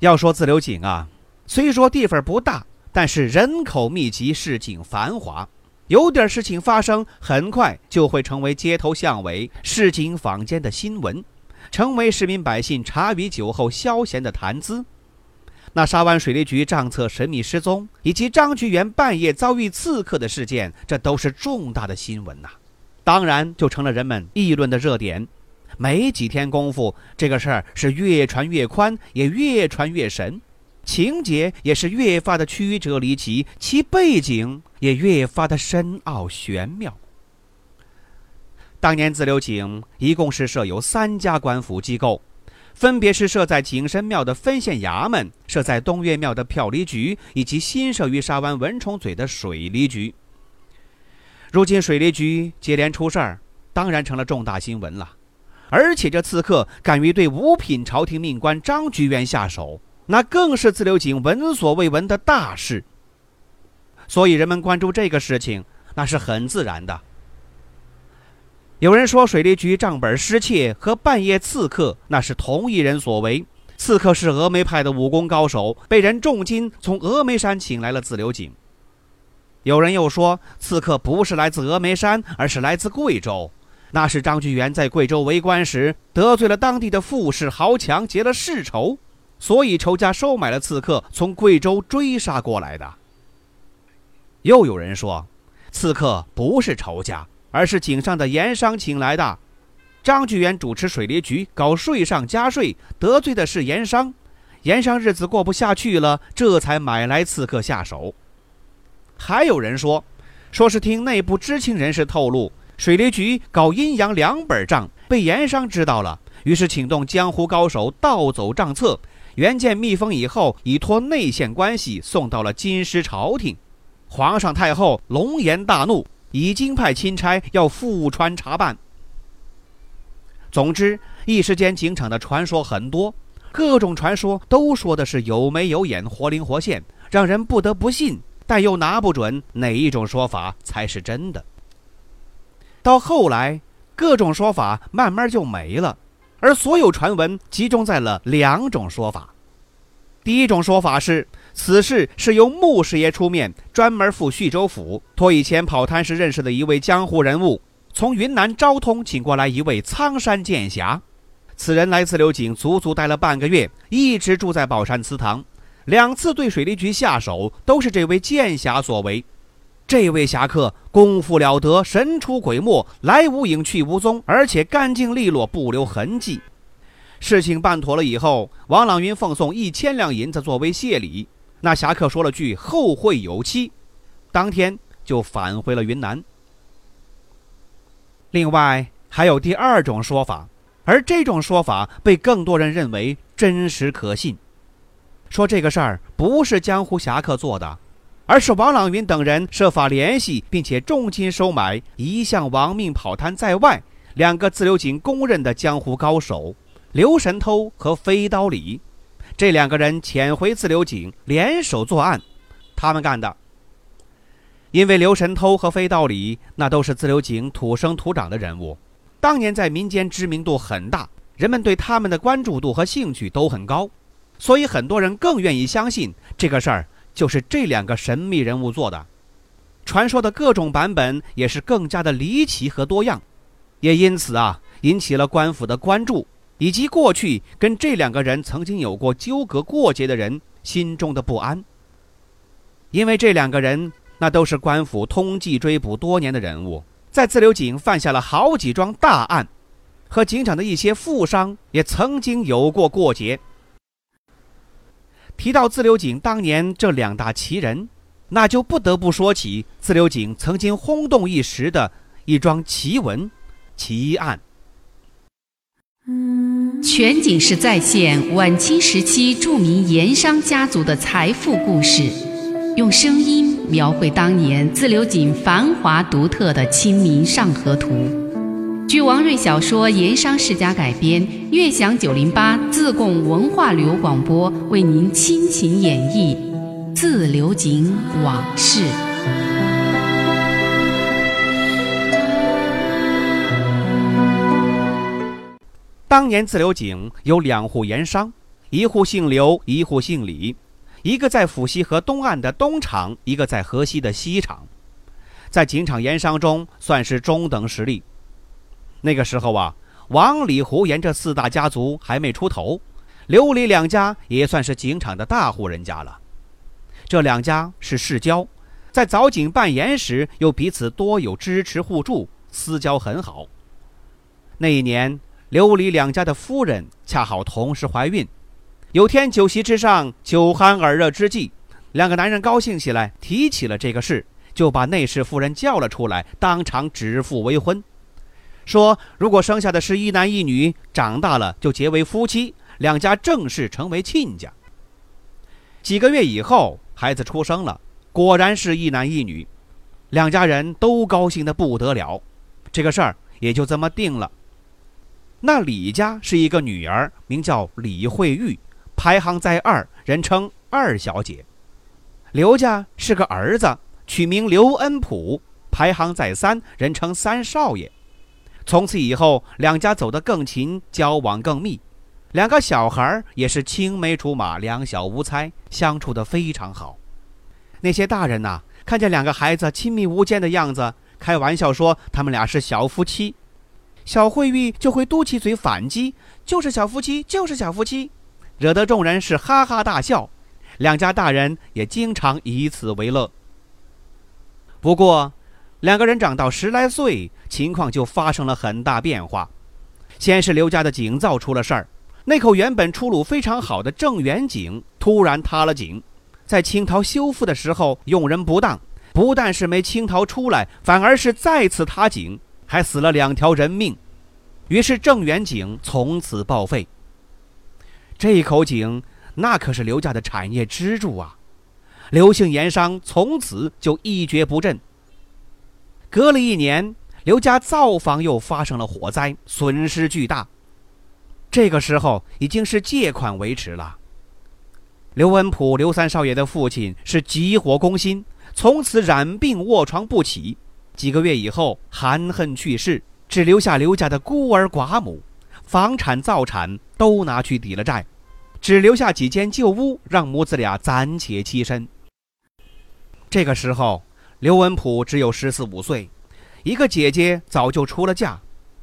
要说自流井啊，虽说地方不大，但是人口密集，市井繁华。有点事情发生，很快就会成为街头巷尾、市井坊间的新闻，成为市民百姓茶余酒后消闲的谈资。那沙湾水利局账册神秘失踪，以及张菊元半夜遭遇刺客的事件，这都是重大的新闻呐，当然就成了人们议论的热点。没几天功夫，这个事儿是越传越宽，也越传越神，情节也是越发的曲折离奇，其背景也越发的深奥玄妙。当年自流井一共是设有三家官府机构，分别是设在景神庙的分县衙门、设在东岳庙的票离局，以及新设于沙湾文冲嘴的水利局。如今水利局接连出事儿，当然成了重大新闻了。而且这刺客敢于对五品朝廷命官张菊元下手，那更是自流井闻所未闻的大事。所以人们关注这个事情，那是很自然的。有人说水利局账本失窃和半夜刺客那是同一人所为，刺客是峨眉派的武功高手，被人重金从峨眉山请来了自流井。有人又说刺客不是来自峨眉山，而是来自贵州。那是张居元在贵州为官时得罪了当地的富士豪强，结了世仇，所以仇家收买了刺客，从贵州追杀过来的。又有人说，刺客不是仇家，而是井上的盐商请来的。张居元主持水利局搞税上加税，得罪的是盐商，盐商日子过不下去了，这才买来刺客下手。还有人说，说是听内部知情人士透露。水利局搞阴阳两本账，被盐商知道了，于是请动江湖高手盗走账册，原件密封以后，以托内线关系送到了京师朝廷。皇上太后龙颜大怒，已经派钦差要赴川查办。总之，一时间警场的传说很多，各种传说都说的是有眉有眼、活灵活现，让人不得不信，但又拿不准哪一种说法才是真的。到后来，各种说法慢慢就没了，而所有传闻集中在了两种说法。第一种说法是，此事是由穆师爷出面，专门赴徐州府，托以前跑滩时认识的一位江湖人物，从云南昭通请过来一位苍山剑侠。此人来自刘井，足足待了半个月，一直住在宝山祠堂，两次对水利局下手，都是这位剑侠所为。这位侠客功夫了得，神出鬼没，来无影去无踪，而且干净利落，不留痕迹。事情办妥了以后，王朗云奉送一千两银子作为谢礼。那侠客说了句“后会有期”，当天就返回了云南。另外还有第二种说法，而这种说法被更多人认为真实可信，说这个事儿不是江湖侠客做的。而是王朗云等人设法联系，并且重金收买一向亡命跑滩在外、两个自流井公认的江湖高手刘神偷和飞刀李。这两个人潜回自流井，联手作案，他们干的。因为刘神偷和飞刀李那都是自流井土生土长的人物，当年在民间知名度很大，人们对他们的关注度和兴趣都很高，所以很多人更愿意相信这个事儿。就是这两个神秘人物做的，传说的各种版本也是更加的离奇和多样，也因此啊引起了官府的关注，以及过去跟这两个人曾经有过纠葛过节的人心中的不安。因为这两个人那都是官府通缉追捕多年的人物，在自流井犯下了好几桩大案，和警长的一些富商也曾经有过过节。提到自流井当年这两大奇人，那就不得不说起自流井曾经轰动一时的一桩奇闻、奇案。全景式再现晚清时期著名盐商家族的财富故事，用声音描绘当年自流井繁华独特的《清明上河图》。据王瑞小说《盐商世家》改编，悦享九零八自贡文化旅游广播为您倾情演绎自流井往事。当年自流井有两户盐商，一户姓刘，一户姓李，一个在府西河东岸的东厂，一个在河西的西厂，在井场盐商中算是中等实力。那个时候啊，王、李、胡、盐这四大家族还没出头，刘、李两家也算是井场的大户人家了。这两家是世交，在凿井办盐时又彼此多有支持互助，私交很好。那一年。刘李两家的夫人恰好同时怀孕，有天酒席之上，酒酣耳热之际，两个男人高兴起来，提起了这个事，就把内侍夫人叫了出来，当场指腹为婚，说如果生下的是一男一女，长大了就结为夫妻，两家正式成为亲家。几个月以后，孩子出生了，果然是一男一女，两家人都高兴的不得了，这个事儿也就这么定了。那李家是一个女儿，名叫李慧玉，排行在二，人称二小姐。刘家是个儿子，取名刘恩普，排行在三，人称三少爷。从此以后，两家走得更勤，交往更密。两个小孩儿也是青梅竹马，两小无猜，相处得非常好。那些大人呐，看见两个孩子亲密无间的样子，开玩笑说他们俩是小夫妻。小慧玉就会嘟起嘴反击，就是小夫妻，就是小夫妻，惹得众人是哈哈大笑。两家大人也经常以此为乐。不过，两个人长到十来岁，情况就发生了很大变化。先是刘家的井灶出了事儿，那口原本出路非常好的正源井突然塌了井，在清陶修复的时候用人不当，不但是没清陶出来，反而是再次塌井。还死了两条人命，于是正源井从此报废。这口井那可是刘家的产业支柱啊！刘姓盐商从此就一蹶不振。隔了一年，刘家灶房又发生了火灾，损失巨大。这个时候已经是借款维持了。刘文普刘三少爷的父亲是急火攻心，从此染病卧床不起。几个月以后，含恨去世，只留下刘家的孤儿寡母，房产、灶产都拿去抵了债，只留下几间旧屋，让母子俩暂且栖身。这个时候，刘文普只有十四五岁，一个姐姐早就出了嫁，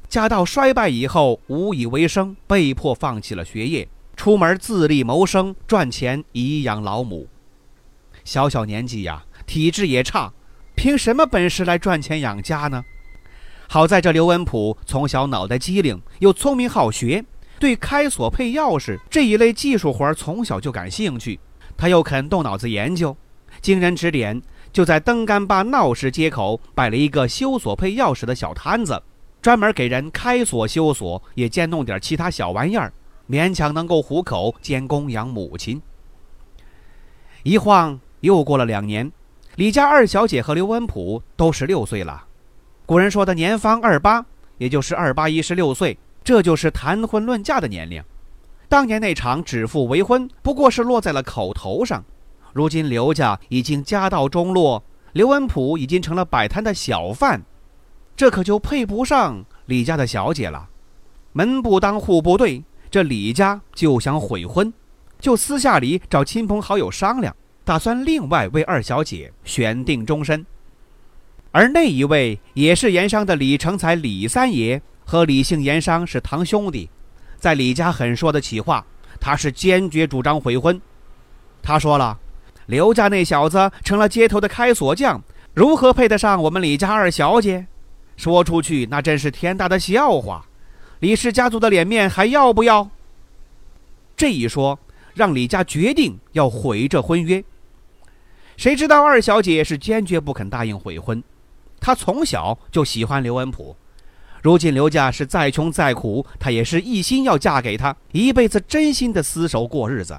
家道衰败以后无以为生，被迫放弃了学业，出门自立谋生，赚钱颐养老母。小小年纪呀，体质也差。凭什么本事来赚钱养家呢？好在这刘文普从小脑袋机灵，又聪明好学，对开锁配钥匙这一类技术活儿从小就感兴趣。他又肯动脑子研究，经人指点，就在登干坝闹市街口摆了一个修锁配钥匙的小摊子，专门给人开锁修锁，也兼弄点其他小玩意儿，勉强能够糊口兼供养母亲。一晃又过了两年。李家二小姐和刘文普都十六岁了，古人说的年方二八，也就是二八一十六岁，这就是谈婚论嫁的年龄。当年那场指腹为婚，不过是落在了口头上。如今刘家已经家道中落，刘文普已经成了摆摊的小贩，这可就配不上李家的小姐了。门不当户不对，这李家就想悔婚，就私下里找亲朋好友商量。打算另外为二小姐选定终身，而那一位也是盐商的李成才李三爷，和李姓盐商是堂兄弟，在李家很说得起话，他是坚决主张悔婚。他说了，刘家那小子成了街头的开锁匠，如何配得上我们李家二小姐？说出去那真是天大的笑话，李氏家族的脸面还要不要？这一说，让李家决定要毁这婚约。谁知道二小姐是坚决不肯答应悔婚，她从小就喜欢刘文普，如今刘家是再穷再苦，她也是一心要嫁给他，一辈子真心的厮守过日子。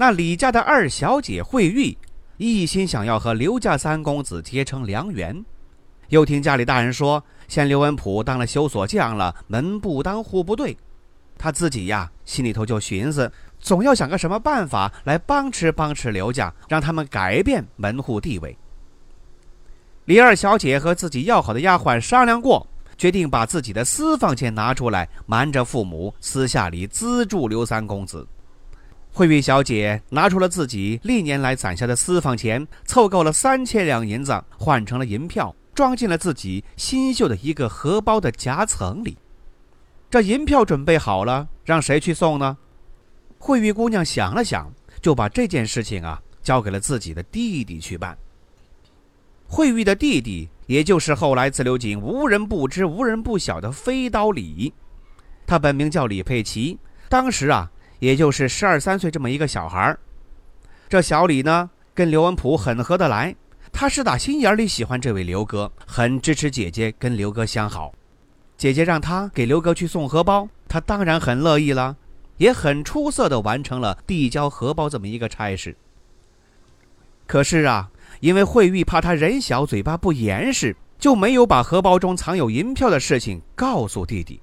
那李家的二小姐惠玉一心想要和刘家三公子结成良缘，又听家里大人说，现刘文普当了修锁匠了，门不当户不对，他自己呀心里头就寻思，总要想个什么办法来帮持帮持刘家，让他们改变门户地位。李二小姐和自己要好的丫鬟商量过，决定把自己的私房钱拿出来，瞒着父母，私下里资助刘三公子。惠玉小姐拿出了自己历年来攒下的私房钱，凑够了三千两银子，换成了银票，装进了自己新绣的一个荷包的夹层里。这银票准备好了，让谁去送呢？惠玉姑娘想了想，就把这件事情啊交给了自己的弟弟去办。惠玉的弟弟，也就是后来自流井无人不知、无人不晓的飞刀李，他本名叫李佩奇，当时啊。也就是十二三岁这么一个小孩儿，这小李呢跟刘文普很合得来，他是打心眼里喜欢这位刘哥，很支持姐姐跟刘哥相好。姐姐让他给刘哥去送荷包，他当然很乐意了，也很出色的完成了递交荷包这么一个差事。可是啊，因为惠玉怕他人小嘴巴不严实，就没有把荷包中藏有银票的事情告诉弟弟。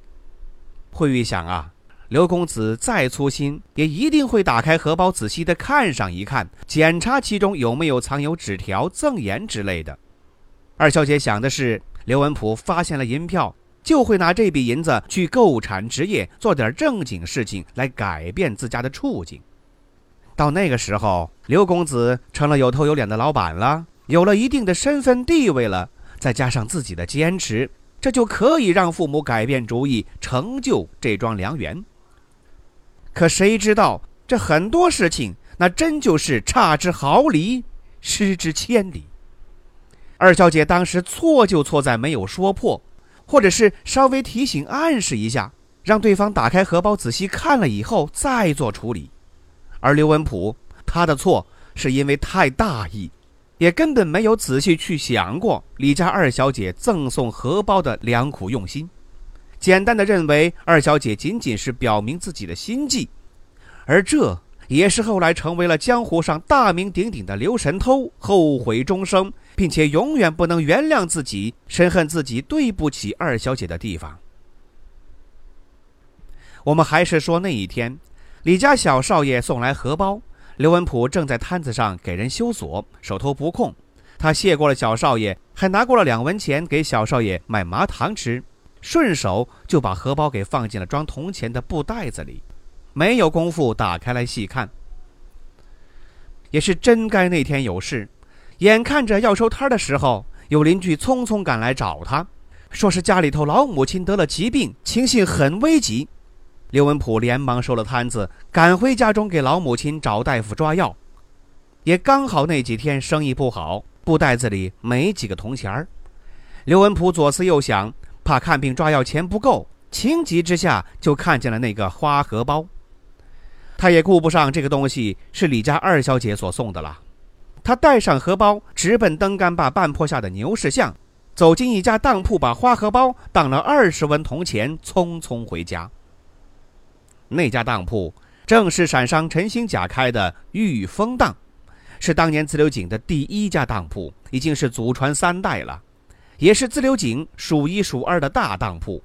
惠玉想啊。刘公子再粗心，也一定会打开荷包，仔细的看上一看，检查其中有没有藏有纸条、赠言之类的。二小姐想的是，刘文普发现了银票，就会拿这笔银子去购产职业，做点正经事情来改变自家的处境。到那个时候，刘公子成了有头有脸的老板了，有了一定的身份地位了，再加上自己的坚持，这就可以让父母改变主意，成就这桩良缘。可谁知道，这很多事情，那真就是差之毫厘，失之千里。二小姐当时错就错在没有说破，或者是稍微提醒暗示一下，让对方打开荷包仔细看了以后再做处理。而刘文普，他的错是因为太大意，也根本没有仔细去想过李家二小姐赠送荷包的良苦用心。简单的认为二小姐仅仅是表明自己的心迹，而这也是后来成为了江湖上大名鼎鼎的刘神偷后悔终生，并且永远不能原谅自己、深恨自己对不起二小姐的地方。我们还是说那一天，李家小少爷送来荷包，刘文普正在摊子上给人修锁，手头不空，他谢过了小少爷，还拿过了两文钱给小少爷买麻糖吃。顺手就把荷包给放进了装铜钱的布袋子里，没有功夫打开来细看。也是真该那天有事，眼看着要收摊的时候，有邻居匆匆赶来找他，说是家里头老母亲得了疾病，情形很危急。刘文普连忙收了摊子，赶回家中给老母亲找大夫抓药。也刚好那几天生意不好，布袋子里没几个铜钱儿。刘文普左思右想。怕看病抓药钱不够，情急之下就看见了那个花荷包。他也顾不上这个东西是李家二小姐所送的了，他带上荷包，直奔登杆坝半坡下的牛市巷，走进一家当铺，把花荷包当了二十文铜钱，匆匆回家。那家当铺正是陕商陈兴甲开的玉峰当，是当年自流井的第一家当铺，已经是祖传三代了。也是自流井数一数二的大当铺。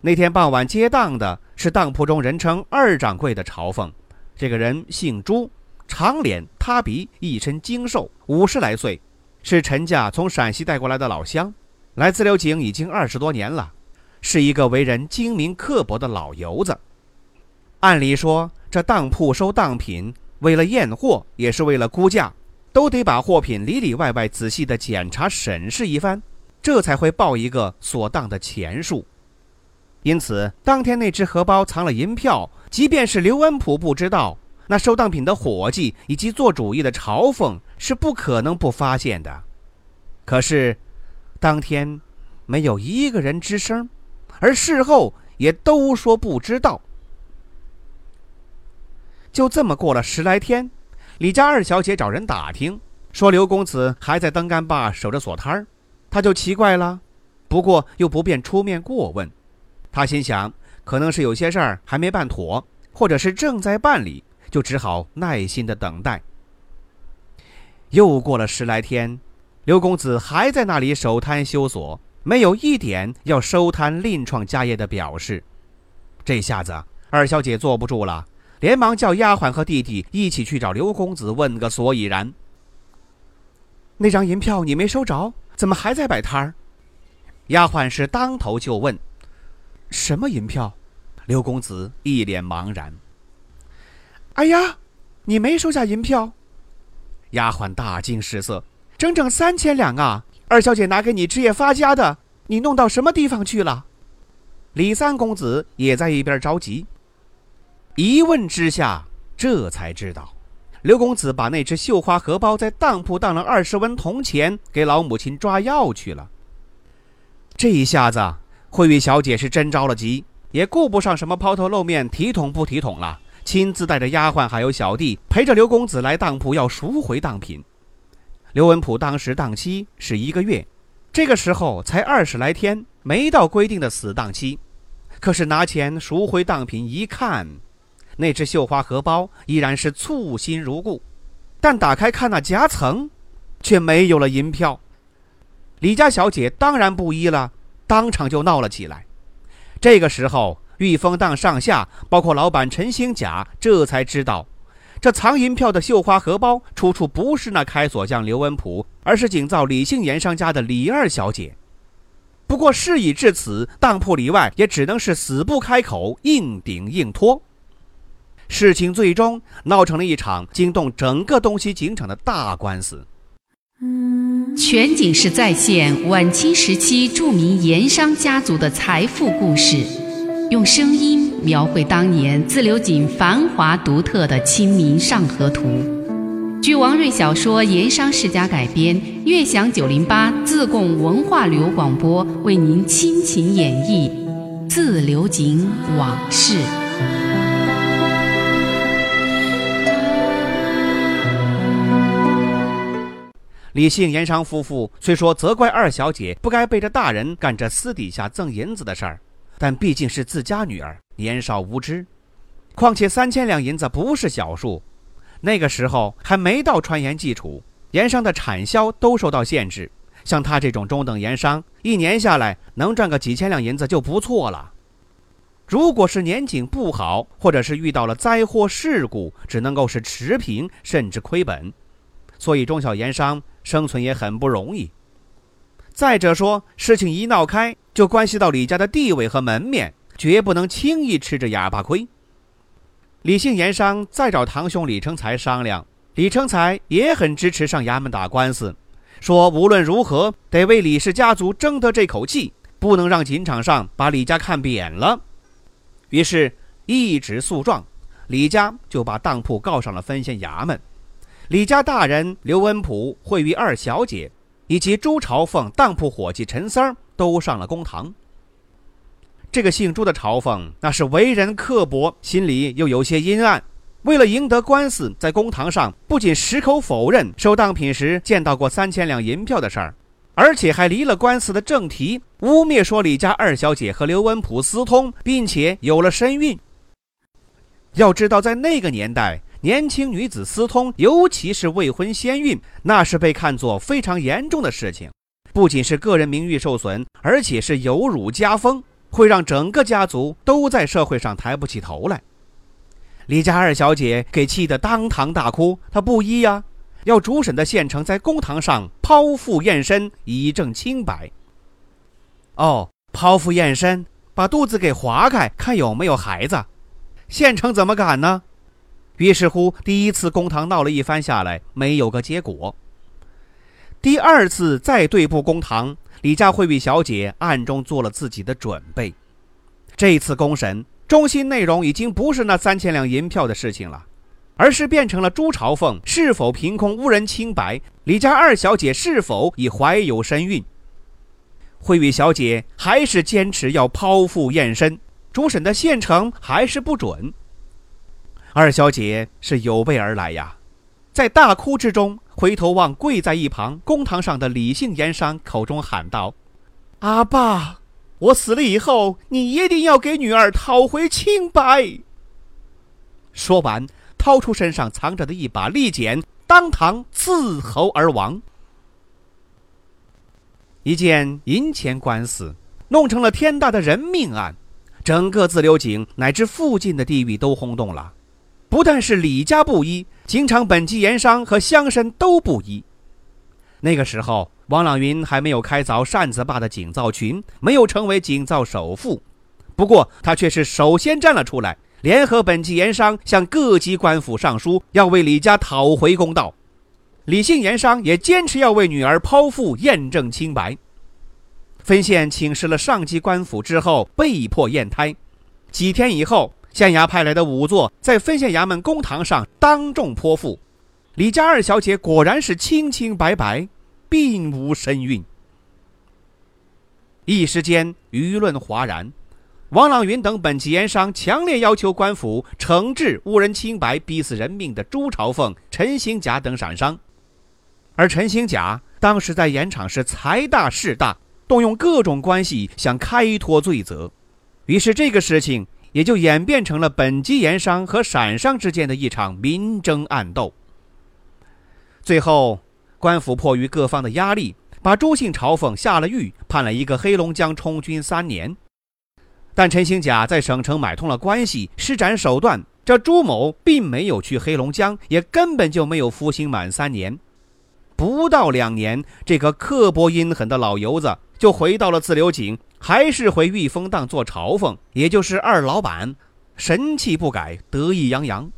那天傍晚接档的是当铺中人称二掌柜的朝奉，这个人姓朱，长脸塌鼻，一身精瘦，五十来岁，是陈家从陕西带过来的老乡，来自流井已经二十多年了，是一个为人精明刻薄的老油子。按理说，这当铺收当品，为了验货，也是为了估价。都得把货品里里外外仔细的检查审视一番，这才会报一个所当的钱数。因此，当天那只荷包藏了银票，即便是刘文普不知道，那收当品的伙计以及做主意的朝奉是不可能不发现的。可是，当天没有一个人吱声，而事后也都说不知道。就这么过了十来天，李家二小姐找人打听，说刘公子还在登干坝守着锁摊儿，她就奇怪了，不过又不便出面过问。她心想，可能是有些事儿还没办妥，或者是正在办理，就只好耐心的等待。又过了十来天，刘公子还在那里守摊修锁，没有一点要收摊另创家业的表示。这下子二小姐坐不住了，连忙叫丫鬟和弟弟一起去找刘公子问个所以然。那张银票你没收着，怎么还在摆摊儿？丫鬟是当头就问。什么银票？刘公子一脸茫然。哎呀，你没收下银票？丫鬟大惊失色，整整三千两啊！二小姐拿给你置业发家的，你弄到什么地方去了？李三公子也在一边着急。一问之下，这才知道，刘公子把那只绣花荷包在当铺当了二十文铜钱，给老母亲抓药去了。这一下子。慧玉小姐是真着了急，也顾不上什么抛头露面、体统不体统了，亲自带着丫鬟还有小弟，陪着刘公子来当铺要赎回当品。刘文普当时当期是一个月，这个时候才二十来天，没到规定的死当期。可是拿钱赎回当品一看，那只绣花荷包依然是簇新如故，但打开看那夹层，却没有了银票。李家小姐当然不依了。当场就闹了起来。这个时候，玉峰当上下，包括老板陈兴甲，这才知道，这藏银票的绣花荷包出处不是那开锁匠刘文普，而是景造李姓盐商家的李二小姐。不过事已至此，当铺里外也只能是死不开口，硬顶硬拖。事情最终闹成了一场惊动整个东西警场的大官司。全景式再现晚清时期著名盐商家族的财富故事，用声音描绘当年自流井繁华独特的《清明上河图》。据王瑞小说《盐商世家》改编，悦享九零八自贡文化旅游广播为您倾情演绎《自流井往事》。李姓盐商夫妇虽说责怪二小姐不该背着大人干这私底下赠银子的事儿，但毕竟是自家女儿，年少无知。况且三千两银子不是小数，那个时候还没到川盐技处，盐商的产销都受到限制。像他这种中等盐商，一年下来能赚个几千两银子就不错了。如果是年景不好，或者是遇到了灾祸事故，只能够是持平甚至亏本。所以中小盐商。生存也很不容易。再者说，事情一闹开，就关系到李家的地位和门面，绝不能轻易吃这哑巴亏。李姓盐商再找堂兄李成才商量，李成才也很支持上衙门打官司，说无论如何得为李氏家族争得这口气，不能让锦场上把李家看扁了。于是，一纸诉状，李家就把当铺告上了分县衙门。李家大人刘文普、惠玉二小姐以及朱朝凤当铺伙计陈三儿都上了公堂。这个姓朱的朝凤那是为人刻薄，心里又有些阴暗。为了赢得官司，在公堂上不仅矢口否认收当品时见到过三千两银票的事儿，而且还离了官司的正题，污蔑说李家二小姐和刘文普私通，并且有了身孕。要知道，在那个年代。年轻女子私通，尤其是未婚先孕，那是被看作非常严重的事情，不仅是个人名誉受损，而且是有辱家风，会让整个家族都在社会上抬不起头来。李家二小姐给气得当堂大哭，她不依呀，要主审的县城在公堂上剖腹验身以证清白。哦，剖腹验身，把肚子给划开，看有没有孩子，县城怎么敢呢？于是乎，第一次公堂闹了一番下来，没有个结果。第二次再对簿公堂，李家惠誉小姐暗中做了自己的准备。这次公审中心内容已经不是那三千两银票的事情了，而是变成了朱朝凤是否凭空污人清白，李家二小姐是否已怀有身孕。惠誉小姐还是坚持要剖腹验身，主审的县城还是不准。二小姐是有备而来呀，在大哭之中，回头望跪在一旁公堂上的李姓盐商，口中喊道：“阿爸，我死了以后，你一定要给女儿讨回清白。”说完，掏出身上藏着的一把利剪，当堂刺喉而亡。一件银钱官司，弄成了天大的人命案，整个自流井乃至附近的地域都轰动了。不但是李家不依，经常本级盐商和乡绅都不依。那个时候，王朗云还没有开凿扇子坝的井灶群，没有成为井灶首富。不过，他却是首先站了出来，联合本级盐商向各级官府上书，要为李家讨回公道。李姓盐商也坚持要为女儿剖腹验证清白。分县请示了上级官府之后，被迫验胎。几天以后，县衙派来的仵作在分县衙门公堂上当众剖腹，李家二小姐果然是清清白白，并无身孕。一时间舆论哗然，王朗云等本级盐商强烈要求官府惩治误人清白、逼死人命的朱朝凤、陈兴甲等闪商。而陈兴甲当时在盐场是财大势大，动用各种关系想开脱罪责，于是这个事情也就演变成了本级盐商和陕商之间的一场明争暗斗。最后，官府迫于各方的压力，把朱姓朝奉下了狱，判了一个黑龙江充军三年。但陈兴甲在省城买通了关系，施展手段，这朱某并没有去黑龙江，也根本就没有服刑满三年。不到两年，这个刻薄阴狠的老油子就回到了自流井，还是回御风当做朝奉，也就是二老板，神气不改，得意洋洋。